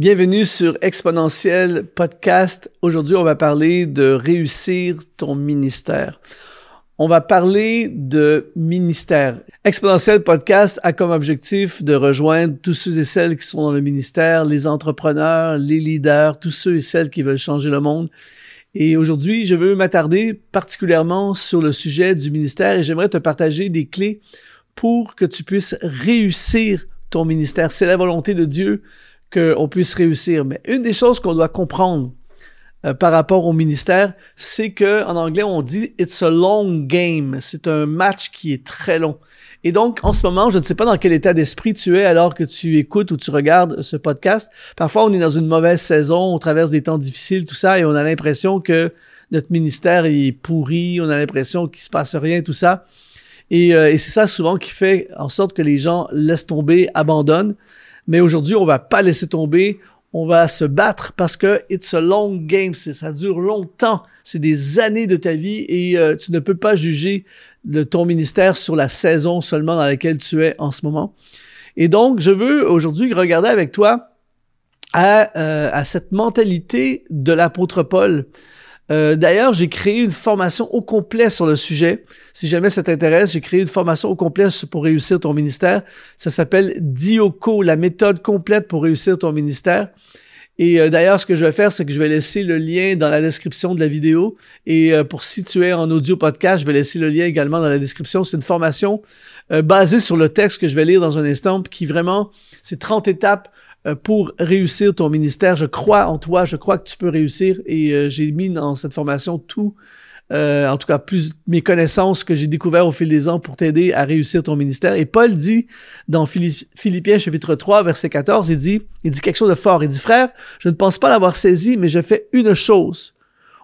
Bienvenue sur Exponentiel Podcast. Aujourd'hui, on va parler de réussir ton ministère. On va parler de ministère. Exponentiel Podcast a comme objectif de rejoindre tous ceux et celles qui sont dans le ministère, les entrepreneurs, les leaders, tous ceux et celles qui veulent changer le monde. Et aujourd'hui, je veux m'attarder particulièrement sur le sujet du ministère et j'aimerais te partager des clés pour que tu puisses réussir ton ministère. C'est la volonté de Dieu qu'on puisse réussir. Mais une des choses qu'on doit comprendre euh, par rapport au ministère, c'est que en anglais on dit it's a long game. C'est un match qui est très long. Et donc en ce moment, je ne sais pas dans quel état d'esprit tu es alors que tu écoutes ou tu regardes ce podcast. Parfois on est dans une mauvaise saison, on traverse des temps difficiles, tout ça, et on a l'impression que notre ministère est pourri, on a l'impression qu'il se passe rien, tout ça. Et, euh, et c'est ça souvent qui fait en sorte que les gens laissent tomber, abandonnent. Mais aujourd'hui, on va pas laisser tomber. On va se battre parce que it's a long game. Ça dure longtemps. C'est des années de ta vie et euh, tu ne peux pas juger de ton ministère sur la saison seulement dans laquelle tu es en ce moment. Et donc, je veux aujourd'hui regarder avec toi à, euh, à cette mentalité de l'apôtre Paul. Euh, d'ailleurs, j'ai créé une formation au complet sur le sujet. Si jamais ça t'intéresse, j'ai créé une formation au complet pour réussir ton ministère. Ça s'appelle Dioko, la méthode complète pour réussir ton ministère. Et euh, d'ailleurs, ce que je vais faire, c'est que je vais laisser le lien dans la description de la vidéo. Et euh, pour si tu es en audio podcast, je vais laisser le lien également dans la description. C'est une formation basée sur le texte que je vais lire dans un instant, qui vraiment, c'est 30 étapes pour réussir ton ministère. Je crois en toi, je crois que tu peux réussir et euh, j'ai mis dans cette formation tout, euh, en tout cas plus mes connaissances que j'ai découvert au fil des ans pour t'aider à réussir ton ministère. Et Paul dit dans Philippiens chapitre 3 verset 14, il dit, il dit quelque chose de fort. Il dit, frère, je ne pense pas l'avoir saisi, mais je fais une chose.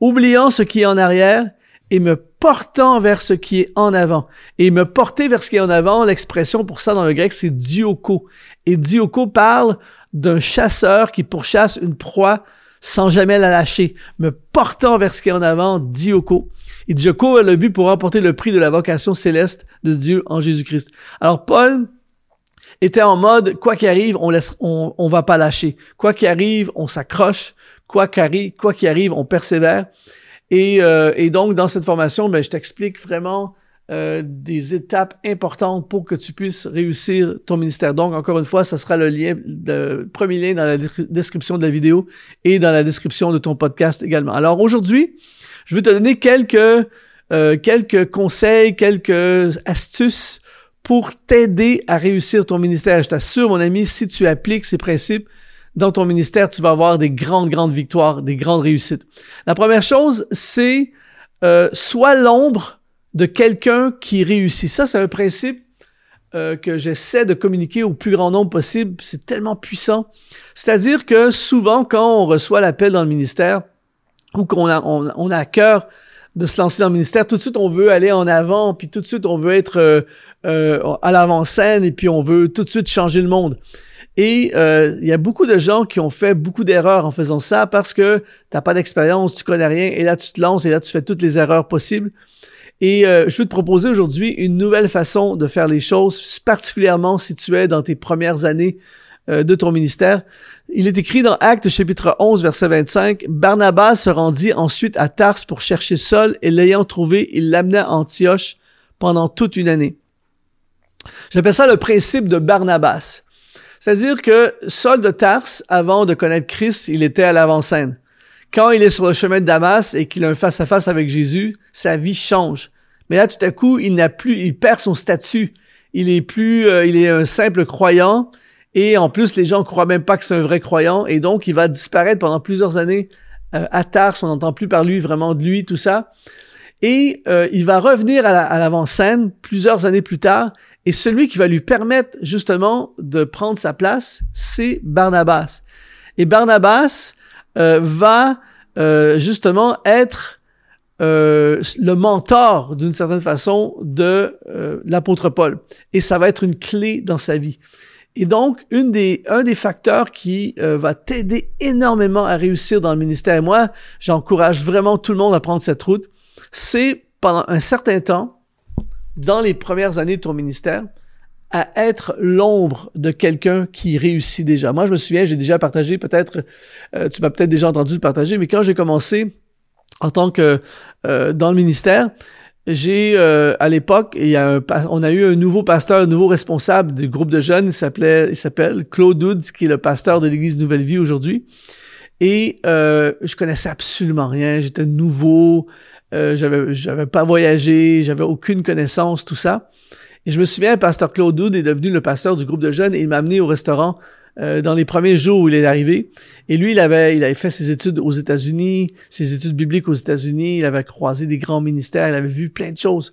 Oubliant ce qui est en arrière et me portant vers ce qui est en avant. Et me porter vers ce qui est en avant, l'expression pour ça dans le grec, c'est dioko. Et dioko parle d'un chasseur qui pourchasse une proie sans jamais la lâcher, me portant vers ce qui est en avant, dioko. Je cours vers le but pour remporter le prix de la vocation céleste de Dieu en Jésus-Christ. Alors Paul était en mode, quoi qu'il arrive, on laisse, va pas lâcher. Quoi qu'il arrive, on s'accroche. Quoi qu'il quoi arrive, on persévère. Et, euh, et donc, dans cette formation, ben, je t'explique vraiment euh, des étapes importantes pour que tu puisses réussir ton ministère. Donc, encore une fois, ça sera le lien, le premier lien dans la description de la vidéo et dans la description de ton podcast également. Alors aujourd'hui, je vais te donner quelques euh, quelques conseils, quelques astuces pour t'aider à réussir ton ministère. Je t'assure, mon ami, si tu appliques ces principes, dans ton ministère, tu vas avoir des grandes, grandes victoires, des grandes réussites. La première chose, c'est euh, soit l'ombre de quelqu'un qui réussit. Ça, c'est un principe euh, que j'essaie de communiquer au plus grand nombre possible. C'est tellement puissant. C'est-à-dire que souvent, quand on reçoit l'appel dans le ministère ou qu'on a, on, à cœur de se lancer dans le ministère, tout de suite, on veut aller en avant, puis tout de suite, on veut être euh, euh à l'avant-scène, et puis on veut tout de suite changer le monde. Et euh, il y a beaucoup de gens qui ont fait beaucoup d'erreurs en faisant ça parce que t'as pas d'expérience, tu connais rien, et là tu te lances et là tu fais toutes les erreurs possibles. Et euh, je vais te proposer aujourd'hui une nouvelle façon de faire les choses, particulièrement si tu es dans tes premières années euh, de ton ministère. Il est écrit dans Actes chapitre 11 verset 25, Barnabas se rendit ensuite à Tars pour chercher Saul et l'ayant trouvé, il l'amena à Antioche pendant toute une année. J'appelle ça le principe de Barnabas. C'est-à-dire que Saul de Tarse, avant de connaître Christ, il était à l'avant-scène. Quand il est sur le chemin de Damas et qu'il a un face-à-face avec Jésus, sa vie change. Mais là, tout à coup, il n'a plus, il perd son statut. Il est plus, euh, il est un simple croyant. Et en plus, les gens croient même pas que c'est un vrai croyant. Et donc, il va disparaître pendant plusieurs années euh, à Tarse. On n'entend plus par lui, vraiment de lui, tout ça. Et euh, il va revenir à l'avant-scène plusieurs années plus tard et celui qui va lui permettre justement de prendre sa place, c'est Barnabas. Et Barnabas euh, va euh, justement être euh, le mentor d'une certaine façon de l'apôtre Paul. Et ça va être une clé dans sa vie. Et donc, une des, un des facteurs qui va t'aider énormément à réussir dans le ministère, et moi, j'encourage vraiment tout le monde à prendre cette route, c'est pendant un certain temps, dans les premières années de ton ministère, à être l'ombre de quelqu'un qui réussit déjà. Moi, je me souviens, j'ai déjà partagé, peut-être, euh, tu m'as peut-être déjà entendu le partager, mais quand j'ai commencé en tant que euh, dans le ministère, j'ai euh, à l'époque, on a eu un nouveau pasteur, un nouveau responsable du groupe de jeunes. Il s'appelait, il s'appelle Claude Woods, qui est le pasteur de l'Église Nouvelle Vie aujourd'hui. Et euh, je connaissais absolument rien. J'étais nouveau. Euh, j'avais, j'avais pas voyagé. J'avais aucune connaissance, tout ça. Et je me souviens, pasteur Claude Wood est devenu le pasteur du groupe de jeunes et il m'a amené au restaurant euh, dans les premiers jours où il est arrivé. Et lui, il avait, il avait fait ses études aux États-Unis, ses études bibliques aux États-Unis. Il avait croisé des grands ministères. Il avait vu plein de choses.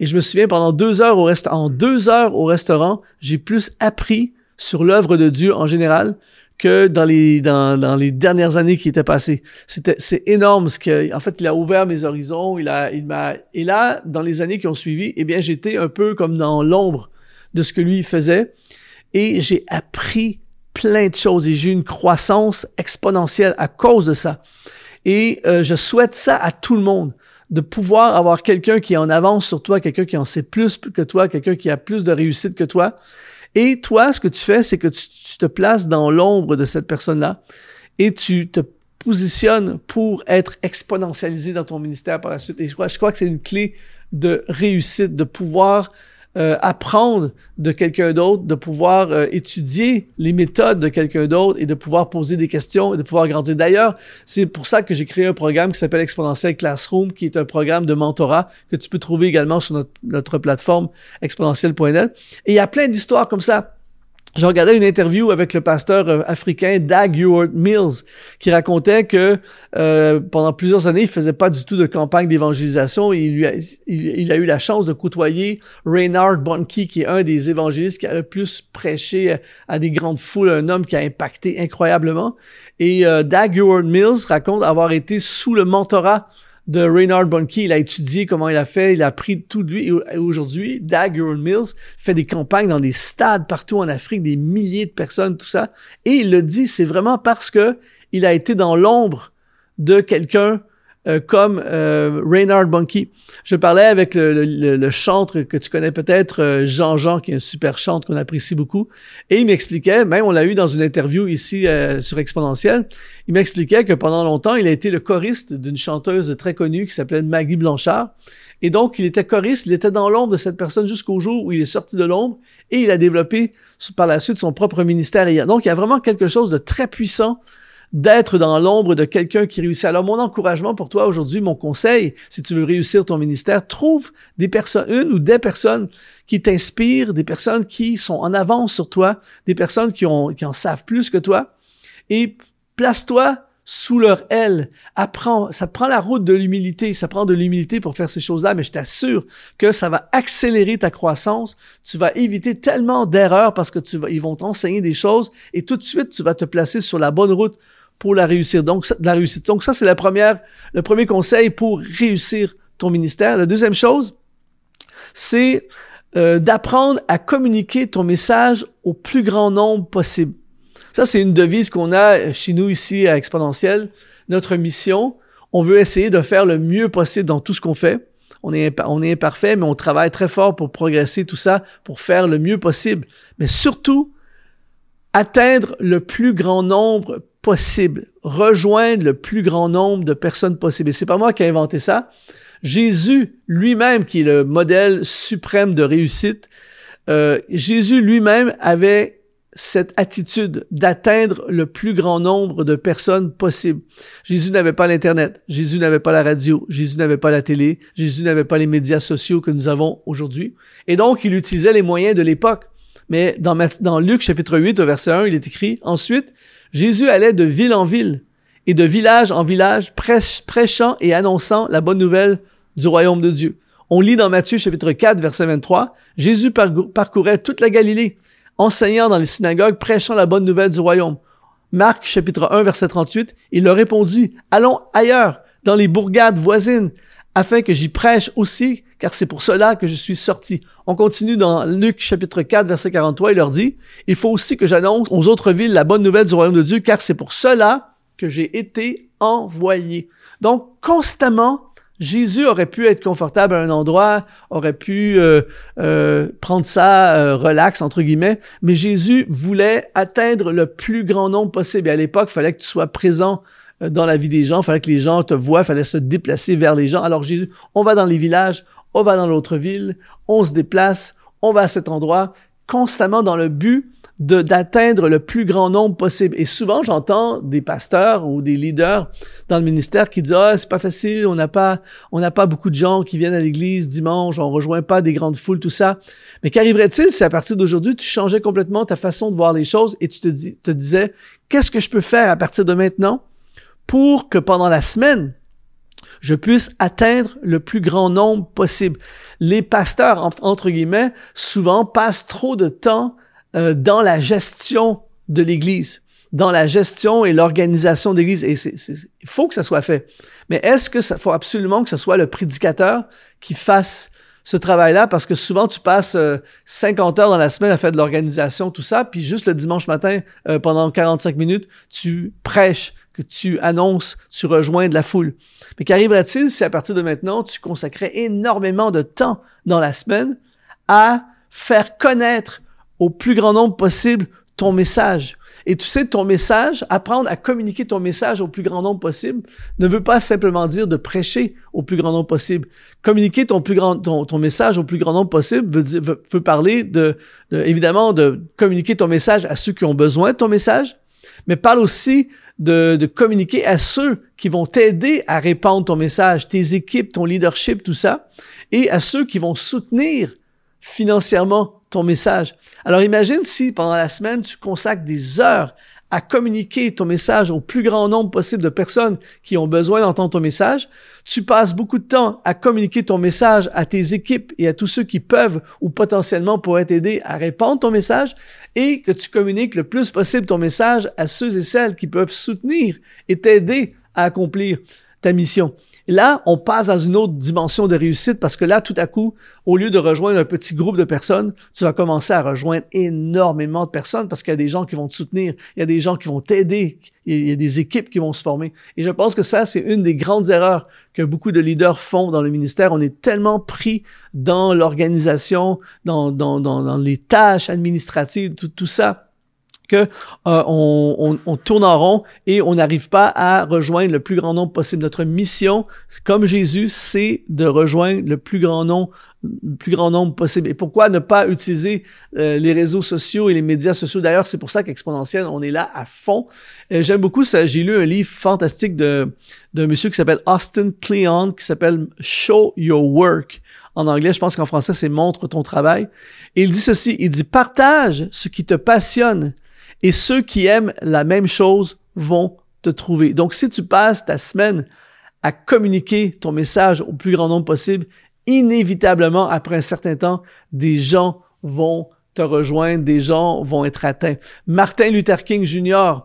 Et je me souviens, pendant deux heures au restaurant, en deux heures au restaurant, j'ai plus appris sur l'œuvre de Dieu en général que dans les dans, dans les dernières années qui étaient passées. C'était c'est énorme ce que en fait il a ouvert mes horizons, il a il m'a et là dans les années qui ont suivi, eh bien j'étais un peu comme dans l'ombre de ce que lui faisait et j'ai appris plein de choses et j'ai eu une croissance exponentielle à cause de ça. Et euh, je souhaite ça à tout le monde de pouvoir avoir quelqu'un qui est en avance sur toi, quelqu'un qui en sait plus que toi, quelqu'un qui a plus de réussite que toi. Et toi, ce que tu fais, c'est que tu, te places dans l'ombre de cette personne-là et tu te positionnes pour être exponentialisé dans ton ministère par la suite. Et je crois que c'est une clé de réussite, de pouvoir euh, apprendre de quelqu'un d'autre, de pouvoir euh, étudier les méthodes de quelqu'un d'autre et de pouvoir poser des questions et de pouvoir grandir. D'ailleurs, c'est pour ça que j'ai créé un programme qui s'appelle Exponentiel Classroom, qui est un programme de mentorat que tu peux trouver également sur notre, plateforme exponentiel.net. Et il y a plein d'histoires comme ça je regardais une interview avec le pasteur euh, africain Dag Heward Mills qui racontait que euh, pendant plusieurs années, il faisait pas du tout de campagne d'évangélisation. Il, a, a eu la chance de côtoyer Reinhard Bonnke, qui est un des évangélistes qui a le plus prêché à des grandes foules, un homme qui a impacté incroyablement. Et euh, Dag Heward Mills raconte avoir été sous le mentorat de Reinhard Bonnke. Il a étudié comment il a fait, il a appris tout de lui. Et aujourd'hui, Dag Mills fait des campagnes dans des stades partout en Afrique, des milliers de personnes, tout ça. Et il le dit, c'est vraiment parce que il a été dans l'ombre de quelqu'un euh, comme euh, Reinhard Bunky. Je parlais avec le, le, le chantre que tu connais peut-être, euh, Jean-Jean, qui est un super chantre qu'on apprécie beaucoup, et il m'expliquait, même on l'a eu dans une interview ici euh, sur Exponentiel, il m'expliquait que pendant longtemps, il a été le choriste d'une chanteuse très connue qui s'appelait Maggie Blanchard, et donc il était choriste, il était dans l'ombre de cette personne jusqu'au jour où il est sorti de l'ombre, et il a développé par la suite son propre ministère. donc il y a vraiment quelque chose de très puissant d'être dans l'ombre de quelqu'un qui réussit. Alors, mon encouragement pour toi aujourd'hui, mon conseil, si tu veux réussir ton ministère, trouve des personnes, une ou des personnes qui t'inspirent, des personnes qui sont en avance sur toi, des personnes qui, ont, qui en savent plus que toi, et place-toi sous leur aile. Apprends, ça prend la route de l'humilité, ça prend de l'humilité pour faire ces choses-là, mais je t'assure que ça va accélérer ta croissance. Tu vas éviter tellement d'erreurs parce que tu vas, ils vont t'enseigner des choses et tout de suite tu vas te placer sur la bonne route pour la réussir. Donc, la réussite. Donc, ça, c'est la première, le premier conseil pour réussir ton ministère. La deuxième chose, c'est euh, d'apprendre à communiquer ton message au plus grand nombre possible. Ça, c'est une devise qu'on a chez nous ici à Exponentiel. Notre mission, on veut essayer de faire le mieux possible dans tout ce qu'on fait. On est, on est imparfait, mais on travaille très fort pour progresser tout ça, pour faire le mieux possible. Mais surtout, atteindre le plus grand nombre possible, rejoindre le plus grand nombre de personnes possible. Et c'est pas moi qui ai inventé ça. Jésus lui-même, qui est le modèle suprême de réussite, euh, Jésus lui-même avait cette attitude d'atteindre le plus grand nombre de personnes possible. Jésus n'avait pas l'Internet, Jésus n'avait pas la radio, Jésus n'avait pas la télé, Jésus n'avait pas les médias sociaux que nous avons aujourd'hui. Et donc, il utilisait les moyens de l'époque. Mais dans, dans Luc chapitre 8, au verset 1, il est écrit, Ensuite, Jésus allait de ville en ville et de village en village, prêchant et annonçant la bonne nouvelle du royaume de Dieu. On lit dans Matthieu chapitre 4, verset 23, Jésus parcourait toute la Galilée, enseignant dans les synagogues, prêchant la bonne nouvelle du royaume. Marc chapitre 1, verset 38, il leur répondit, Allons ailleurs, dans les bourgades voisines, afin que j'y prêche aussi, car c'est pour cela que je suis sorti. On continue dans Luc chapitre 4, verset 43, il leur dit, il faut aussi que j'annonce aux autres villes la bonne nouvelle du royaume de Dieu, car c'est pour cela que j'ai été envoyé. Donc, constamment, Jésus aurait pu être confortable à un endroit, aurait pu euh, euh, prendre ça euh, relax entre guillemets, mais Jésus voulait atteindre le plus grand nombre possible. Et à l'époque, il fallait que tu sois présent dans la vie des gens, il fallait que les gens te voient, il fallait se déplacer vers les gens. Alors Jésus, on va dans les villages, on va dans l'autre ville, on se déplace, on va à cet endroit, constamment dans le but d'atteindre le plus grand nombre possible. Et souvent, j'entends des pasteurs ou des leaders dans le ministère qui disent ah c'est pas facile, on n'a pas on n'a pas beaucoup de gens qui viennent à l'église dimanche, on rejoint pas des grandes foules, tout ça. Mais qu'arriverait-il si à partir d'aujourd'hui tu changeais complètement ta façon de voir les choses et tu te disais qu'est-ce que je peux faire à partir de maintenant pour que pendant la semaine je puisse atteindre le plus grand nombre possible. Les pasteurs, entre guillemets, souvent passent trop de temps euh, dans la gestion de l'Église, dans la gestion et l'organisation de l'Église. Et il faut que ça soit fait. Mais est-ce que ça faut absolument que ce soit le prédicateur qui fasse ce travail-là? Parce que souvent tu passes 50 euh, heures dans la semaine à faire de l'organisation, tout ça, puis juste le dimanche matin, euh, pendant 45 minutes, tu prêches, que tu annonces, tu rejoins de la foule. Mais qu'arriverait-il si à partir de maintenant, tu consacrais énormément de temps dans la semaine à faire connaître au plus grand nombre possible ton message? Et tu sais, ton message, apprendre à communiquer ton message au plus grand nombre possible, ne veut pas simplement dire de prêcher au plus grand nombre possible. Communiquer ton plus grand ton, ton message au plus grand nombre possible veut, veut, parler de, évidemment de communiquer ton message à ceux qui ont besoin de ton message, mais parle aussi de, communiquer à ceux qui vont t'aider à répandre ton message, tes équipes, ton leadership, tout ça, et à ceux qui vont soutenir financièrement ton message. Alors imagine si pendant la semaine, tu consacres des heures à communiquer ton message au plus grand nombre possible de personnes qui ont besoin d'entendre ton message. Tu passes beaucoup de temps à communiquer ton message à tes équipes et à tous ceux qui peuvent ou potentiellement pourraient t'aider à répandre ton message et que tu communiques le plus possible ton message à ceux et celles qui peuvent soutenir et t'aider à accomplir ta mission. Là, on passe dans une autre dimension de réussite parce que là, tout à coup, au lieu de rejoindre un petit groupe de personnes, tu vas commencer à rejoindre énormément de personnes parce qu'il y a des gens qui vont te soutenir, il y a des gens qui vont t'aider, il y a des équipes qui vont se former. Et je pense que ça, c'est une des grandes erreurs que beaucoup de leaders font dans le ministère. On est tellement pris dans l'organisation, dans, dans, dans, les tâches administratives, tout, tout ça que euh, on, on, tourne en rond et on n'arrive pas à rejoindre le plus grand nombre possible. Notre mission, comme Jésus, c'est de rejoindre le plus grand nombre, le plus grand nombre possible. Et pourquoi ne pas utiliser euh, les réseaux sociaux et les médias sociaux? D'ailleurs, c'est pour ça qu'Exponentiel, on est là à fond. Euh, j'aime beaucoup ça. J'ai lu un livre fantastique de d'un monsieur qui s'appelle Austin Kleon, qui s'appelle Show Your Work. En anglais, je pense qu'en français, c'est Montre ton travail. Et il dit ceci, il dit partage ce qui te passionne et ceux qui aiment la même chose vont te trouver. Donc, si tu passes ta semaine à communiquer ton message au plus grand nombre possible, inévitablement, après un certain temps, des gens vont te rejoindre, des gens vont être atteints. Martin Luther King Jr.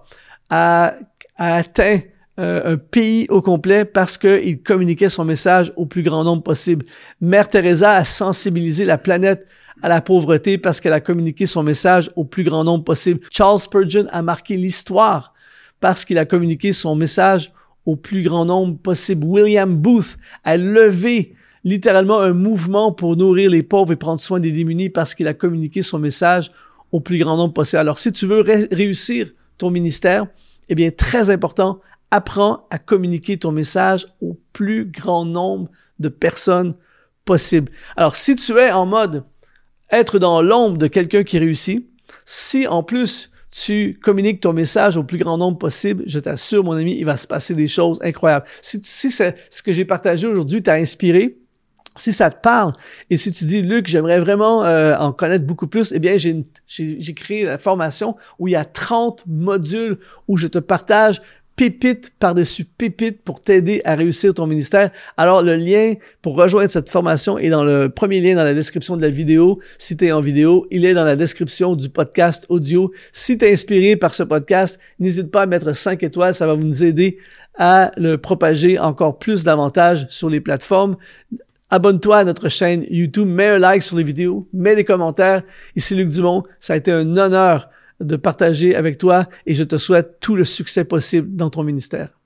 a, atteint euh, un pays au complet parce qu'il communiquait son message au plus grand nombre possible. Mère Teresa a sensibilisé la planète à la pauvreté parce qu'elle a communiqué son message au plus grand nombre possible. Charles Spurgeon a marqué l'histoire parce qu'il a communiqué son message au plus grand nombre possible. William Booth a levé littéralement un mouvement pour nourrir les pauvres et prendre soin des démunis parce qu'il a communiqué son message au plus grand nombre possible. Alors, si tu veux réussir ton ministère, eh bien, très important, apprends à communiquer ton message au plus grand nombre de personnes possible. Alors, si tu es en mode être dans l'ombre de quelqu'un qui réussit, si en plus tu communiques ton message au plus grand nombre possible, je t'assure, mon ami, il va se passer des choses incroyables. Si, si ce que j'ai partagé aujourd'hui t'a inspiré, si ça te parle et si tu dis Luc, j'aimerais vraiment euh, en connaître beaucoup plus, eh bien j'ai j'ai créé la formation où il y a 30 modules où je te partage pépites par-dessus pépites pour t'aider à réussir ton ministère. Alors, le lien pour rejoindre cette formation est dans le premier lien dans la description de la vidéo. Si tu es en vidéo, il est dans la description du podcast audio. Si tu es inspiré par ce podcast, n'hésite pas à mettre 5 étoiles. Ça va vous nous aider à le propager encore plus davantage sur les plateformes. Abonne-toi à notre chaîne YouTube, mets un like sur les vidéos, mets des commentaires. Ici Luc Dumont, ça a été un honneur de partager avec toi et je te souhaite tout le succès possible dans ton ministère.